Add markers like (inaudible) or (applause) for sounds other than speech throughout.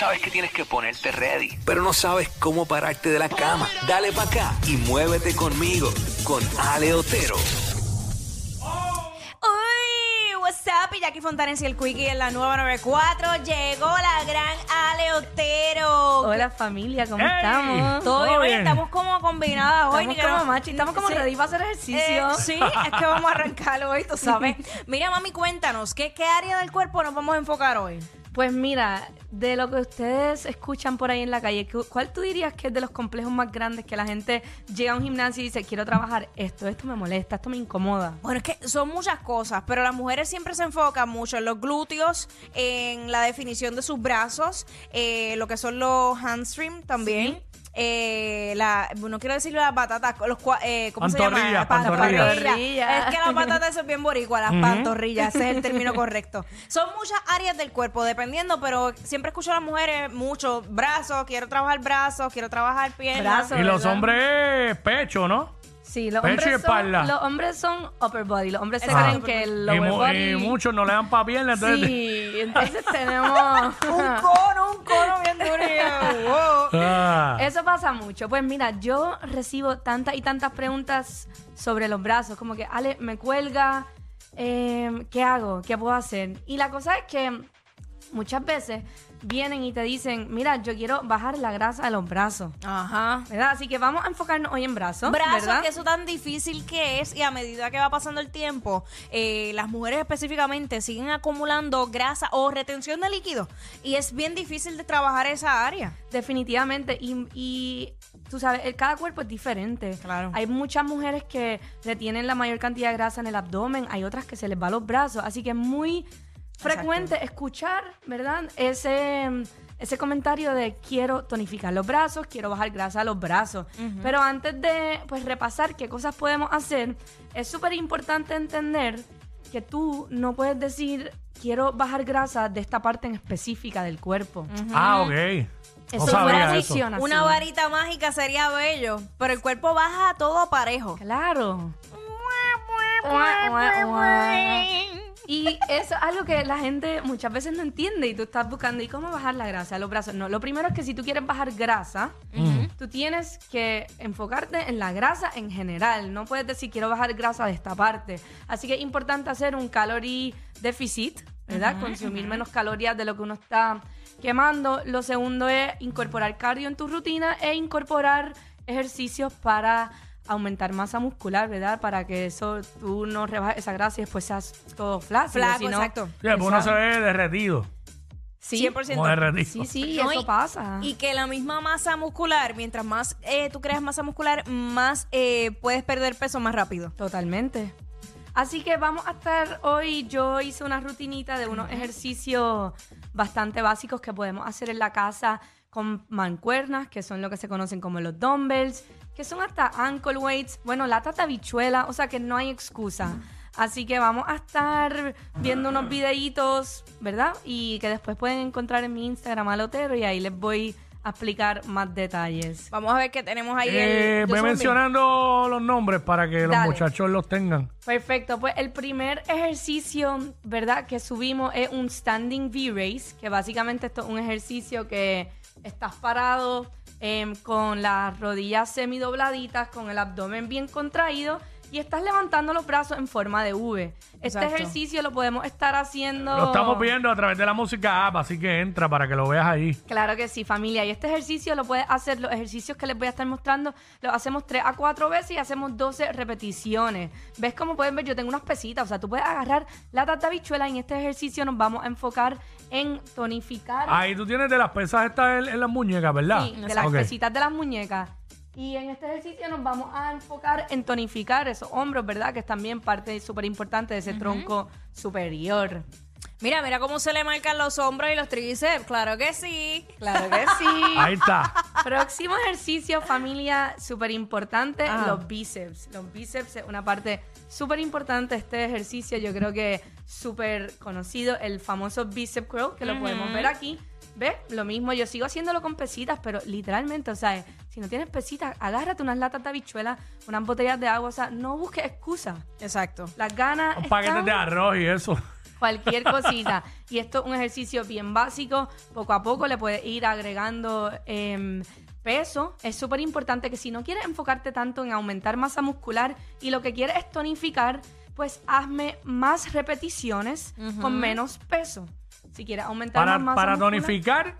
sabes que tienes que ponerte ready, pero no sabes cómo pararte de la cama. Dale para acá y muévete conmigo, con Ale Otero. Uy, what's up? Y Jackie Fontanes y el Quickie en la nueva 94. Llegó la gran Ale Otero. Hola familia, ¿cómo Hey. estamos? Todo bien, Oye, estamos como combinadas hoy. Estamos ni que como no- machi, estamos como Sí. ready para hacer ejercicio. Eh, sí, es que vamos a arrancar hoy, tú sabes. (laughs) Mira, mami, cuéntanos, ¿qué, ¿qué área del cuerpo nos vamos a enfocar hoy? Pues mira, de lo que ustedes escuchan por ahí en la calle, ¿cu- ¿cuál tú dirías que es de los complejos más grandes que la gente llega a un gimnasio y dice, quiero trabajar esto, esto me molesta, esto me incomoda? Bueno, es que son muchas cosas, pero las mujeres siempre se enfocan mucho en los glúteos, en la definición de sus brazos, eh, lo que son los hamstring también. Eh, la, no quiero decir las patatas, los, eh, ¿cómo se Pantorrillas, llama? pantorrillas. Pantorrillas. Es que las patatas es bien boricua, las pantorrillas, ese es el término (laughs) correcto. Son muchas áreas del cuerpo, dependiendo, pero siempre escucho a las mujeres mucho, brazos, quiero trabajar brazos, quiero trabajar piernas. Y los hombres, pecho, ¿no? Sí, los Pecho y hombres, espalda. son, los hombres son upper body, los hombres se creen que el Y, lower mu- body... y muchos no le dan pa' pierna, entonces... Sí, entonces tenemos... (laughs) Un cono, un (laughs) Ah. Eso pasa mucho. Pues mira, yo recibo tantas y tantas preguntas sobre los brazos, como que, Ale, me cuelga, eh, ¿qué hago? ¿Qué puedo hacer? Y la cosa es que muchas veces vienen y te dicen, mira, yo quiero bajar la grasa de los brazos. Ajá. ¿Verdad? Así que vamos a enfocarnos hoy en brazos. Brazos, ¿verdad? que eso tan difícil que es y a medida que va pasando el tiempo, eh, las mujeres específicamente siguen acumulando grasa o retención de líquido y es bien difícil de trabajar esa área. Definitivamente. Y, y tú sabes, el- cada cuerpo es diferente. Claro. Hay muchas mujeres que retienen la mayor cantidad de grasa en el abdomen, hay otras que se les va los brazos. Así que es muy frecuente escuchar, ¿verdad? Ese, ese comentario de quiero tonificar los brazos, quiero bajar grasa a los brazos. Pero antes de pues repasar qué cosas podemos hacer, es súper importante entender que tú no puedes decir quiero bajar grasa de esta parte en específica del cuerpo. Ah, ok. Eso No sabía eso. Una varita mágica sería bello, pero el cuerpo baja todo parejo. Claro. Y eso es algo que la gente muchas veces no entiende y tú estás buscando, ¿y cómo bajar la grasa los brazos? No, lo primero es que si tú quieres bajar grasa, tú tienes que enfocarte en la grasa en general. No puedes decir, quiero bajar grasa de esta parte. Así que es importante hacer un calorie deficit, ¿verdad? Consumir menos calorías de lo que uno está quemando. Lo segundo es incorporar cardio en tu rutina e incorporar ejercicios para aumentar masa muscular, ¿verdad? Para que eso tú no rebajes esa grasa y después seas todo flácido. Flaco, exacto. Sí, porque uno se ve derretido. Sí, 100%. Como derretido. sí, sí, No, eso y- pasa. Y que la misma masa muscular, mientras más eh, tú creas masa muscular, más eh, puedes perder peso más rápido. Totalmente. Así que vamos a estar hoy, yo hice una rutinita de unos ejercicios bastante básicos que podemos hacer en la casa con mancuernas, que son lo que se conocen como los dumbbells, que son hasta ankle weights, bueno, latas de habichuela, o sea que no hay excusa. Así que vamos a estar viendo unos videitos, ¿verdad? Y que después pueden encontrar en mi Instagram alotero y ahí les voy a explicar más detalles. Vamos a ver qué tenemos ahí. Eh, el, voy mencionando los nombres para que los Dale. muchachos los tengan. Perfecto, pues el primer ejercicio, ¿verdad? Que subimos es un standing V-Race, que básicamente esto es un ejercicio que estás parado em, con las rodillas semidobladitas, con el abdomen bien contraído y estás levantando los brazos en forma de V. Este Exacto. ejercicio lo podemos estar haciendo... Lo estamos viendo a través de la música app, así que entra para que lo veas ahí. Claro que sí, familia. Y este ejercicio lo puedes hacer, los ejercicios que les voy a estar mostrando, los hacemos 3 a 4 veces y hacemos 12 repeticiones. ¿Ves cómo pueden ver? Yo tengo unas pesitas, o sea, tú puedes agarrar la de habichuela y en este ejercicio nos vamos a enfocar en tonificar Ahí tú tienes de las pesas estas en, en las muñecas, ¿verdad? sí, de las pesitas de las muñecas. Y en este ejercicio nos vamos a enfocar en tonificar esos hombros, ¿verdad? Que es también parte súper importante de ese tronco superior. Mira, mira cómo se le marcan los hombros y los tríceps. Claro que sí. Claro que sí. (laughs) Ahí está. Próximo ejercicio, familia, súper importante, Ajá. los bíceps. Los bíceps es una parte súper importante de este ejercicio. Yo creo que súper conocido, el famoso bicep curl, que lo podemos ver aquí. ¿Ves? Lo mismo, yo sigo haciéndolo con pesitas, pero literalmente, o sea, si no tienes pesitas, agárrate unas latas de habichuela, unas botellas de agua, o sea, no busques excusas. Exacto. Las ganas paquetes están- de arroz y eso. cualquier (laughs) cosita. Y esto es un ejercicio bien básico. Poco a poco le puedes ir agregando em, peso. Es súper importante que si no quieres enfocarte tanto en aumentar masa muscular y lo que quieres es tonificar, pues hazme más repeticiones con menos peso. Si quieres aumentar Para, más masa para muscular, tonificar,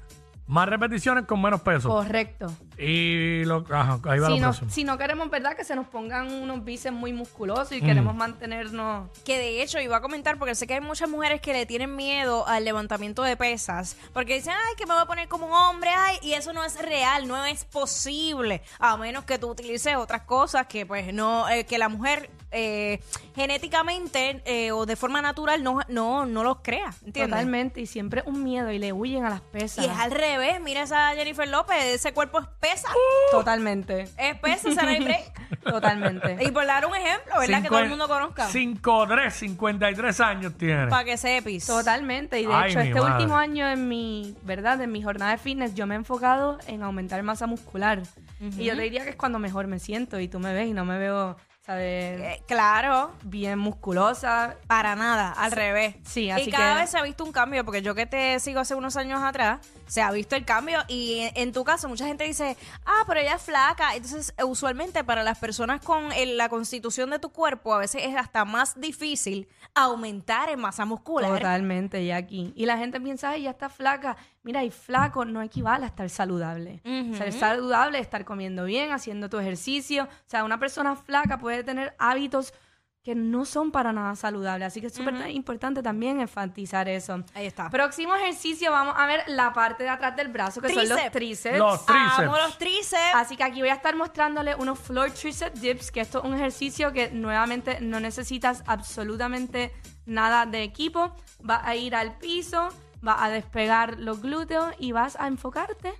más repeticiones con menos peso. Correcto. Y lo, ajá, ahí va Si lo no, próximo. si no queremos, ¿verdad? Que se nos pongan unos bíceps muy musculosos Mm. y queremos mantenernos... Que de hecho iba a comentar porque sé que hay muchas mujeres que le tienen miedo al levantamiento de pesas porque dicen, ay, que me voy a poner como un hombre, ay, y eso no es real, no es posible, a menos que tú utilices otras cosas que pues no, eh, que la mujer eh, genéticamente eh, o de forma natural no, no, no los crea, ¿entiendes? Totalmente. Y siempre un miedo y le huyen a las pesas. Y es al revés, mira esa Jennifer López, ese cuerpo es pesa, Totalmente. es pesa, esa no hay break. (laughs) Totalmente. Y por dar un ejemplo, ¿verdad? que todo el mundo conozca. 5'3", 53 años tiene. Para que sepis. Totalmente. Y de Ay, hecho, mi este madre. último año en mi, ¿verdad? En mi jornada de fitness, yo me he enfocado en aumentar masa muscular. Y yo te diría que es cuando mejor me siento. Y tú me ves y no me veo, ¿sabes? Eh, claro, Bien musculosa. para nada, al revés. Sí, así y cada que- vez se ha visto un cambio, porque yo que te sigo hace unos años atrás, se ha visto el cambio. Y en, en tu caso, mucha gente dice, ah, pero ella es flaca. Entonces, eh, usualmente para las personas con el- la constitución de tu cuerpo, a veces es hasta más difícil aumentar en masa muscular. Totalmente, Jackie. Y la gente piensa, ay, ya está flaca. Mira, y flaco no equivale a estar saludable. Ujú. Ser saludable es estar comiendo bien, haciendo tu ejercicio. O sea, una persona flaca puede tener hábitos que no son para nada saludables. Así que es súper importante también enfatizar eso. Ahí está. Próximo ejercicio, vamos a ver la parte de atrás del brazo, que son los Tríceps. Los tríceps. Amo los tríceps. Así que aquí voy a estar mostrándole unos floor tricep dips, que esto es un ejercicio que nuevamente no necesitas absolutamente nada de equipo. Vas a ir al piso, vas a despegar los glúteos y vas a enfocarte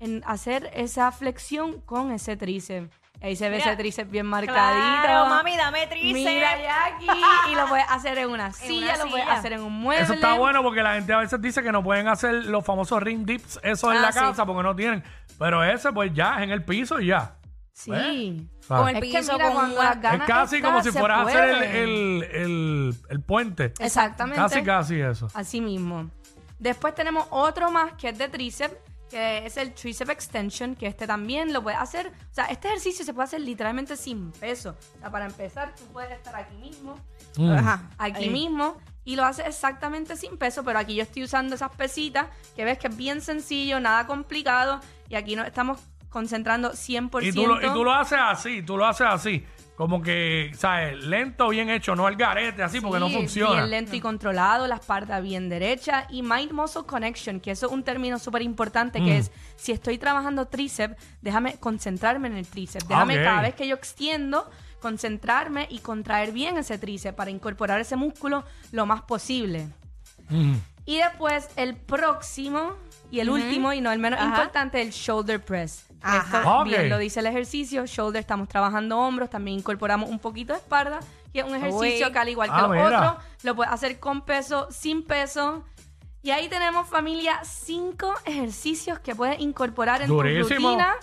en hacer esa flexión con ese tríceps. Ahí se ve Mira. ese tríceps bien marcadito. Claro, mami, dame tríceps. Mira Jackie. Y lo puedes hacer en una (laughs) silla, lo puedes silla. hacer en un mueble. Eso está bueno porque la gente a veces dice que no pueden hacer los famosos ring dips, eso en Ah, la sí. casa porque no tienen. Pero ese, pues ya, es en el piso y ya. Sí. Con el Es que piso, mira, con cuando una- las Es ganas casi están, como si se fueras a hacer el, el, el- el puente. Exactamente. Casi, casi eso. Así mismo. Después tenemos otro más que es de tríceps, que es el tricep extension, que este también lo puedes hacer. O sea, este ejercicio se puede hacer literalmente sin peso. O sea, para empezar, tú puedes estar aquí mismo, Mm. Ajá. aquí ahí. mismo, y lo haces exactamente sin peso, pero aquí yo estoy usando esas pesitas, que ves que es bien sencillo, nada complicado, y aquí nos estamos concentrando 100%. Y tú, lo, y tú lo haces así, tú lo haces así. Como que, ¿sabes? Lento, bien hecho, no al garete, así, porque no funciona. Bien lento y controlado, la espalda bien derecha. Y Mind Muscle Connection, que eso es un término súper importante, Mm. que es si estoy trabajando tríceps, déjame concentrarme en el tríceps. Déjame Ok. cada vez que yo extiendo, concentrarme y contraer bien ese tríceps para incorporar ese músculo lo más posible. Mm. Y después el próximo y el último, y no el menos Ajá. importante, el shoulder press. Ajá. Esto Ok. bien lo dice el ejercicio. Shoulder, estamos trabajando hombros, también incorporamos un poquito de espalda. Y es un ejercicio Uy. que al igual que Ah, los mira. otros, lo puedes hacer con peso, sin peso. Y ahí tenemos, familia, cinco ejercicios que puedes incorporar en Durísimo. tu rutina.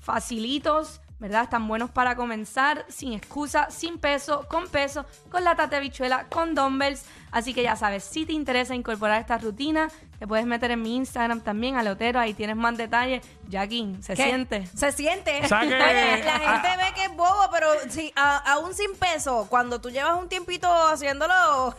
Facilitos, ¿verdad? Están buenos para comenzar, sin excusa, sin peso, con peso, con la tate bichuela, con dumbbells. Así que ya sabes, si te interesa incorporar esta rutina, te puedes meter en mi Instagram también, Alotero, ahí tienes más detalles. Jackie, ¿se ¿Qué? siente? Se siente. O sea que- (laughs) Oye, la gente ve que es bobo, pero si, a- aún sin peso, cuando tú llevas un tiempito haciéndolo,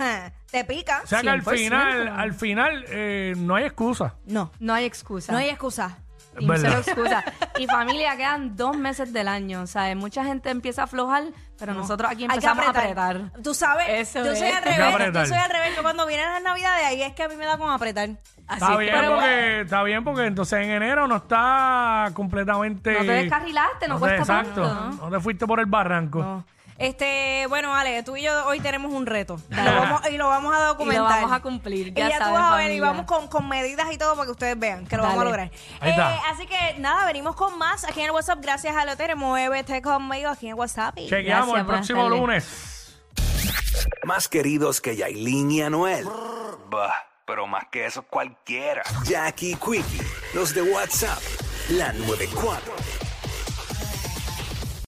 te pica. O sea que al 100%. final, al final, eh, no hay excusa. No, No hay excusa. no hay excusa. Verdad. cero excusa. (laughs) Y familia, quedan dos meses del año. ¿sabes? Mucha gente empieza a aflojar, pero nosotros aquí Hay que empezamos a apretar. Tú sabes, Eso yo soy al revés. apretar. Yo soy al revés. Yo cuando vienen las navidades, ahí es que a mí me da como apretar. Así Está bien, pero- porque, está bien porque entonces en enero no está completamente... No te descarrilaste, no, te- cuesta exacto, tanto. no te fuiste por el barranco. No. Este, bueno, Ale, tú y yo hoy tenemos un reto. (laughs) Lo vamos- y lo vamos a Y lo documentar. vamos a cumplir. Y Ya, ya, tú sabes, vas a ver, y familia. vamos con, con medidas y todo para que ustedes vean que lo vamos a Dale. lograr. Ahí está. Eh, así que nada, venimos con más aquí en el WhatsApp. Gracias a Lotere. Muévete conmigo aquí en el WhatsApp. y- Chequeamos Gracias, el buenas próximo tardes. lunes. Más queridos que Yailin y Anuel. Bah, pero más que eso cualquiera. Jackie Quickie, los de WhatsApp, la 94.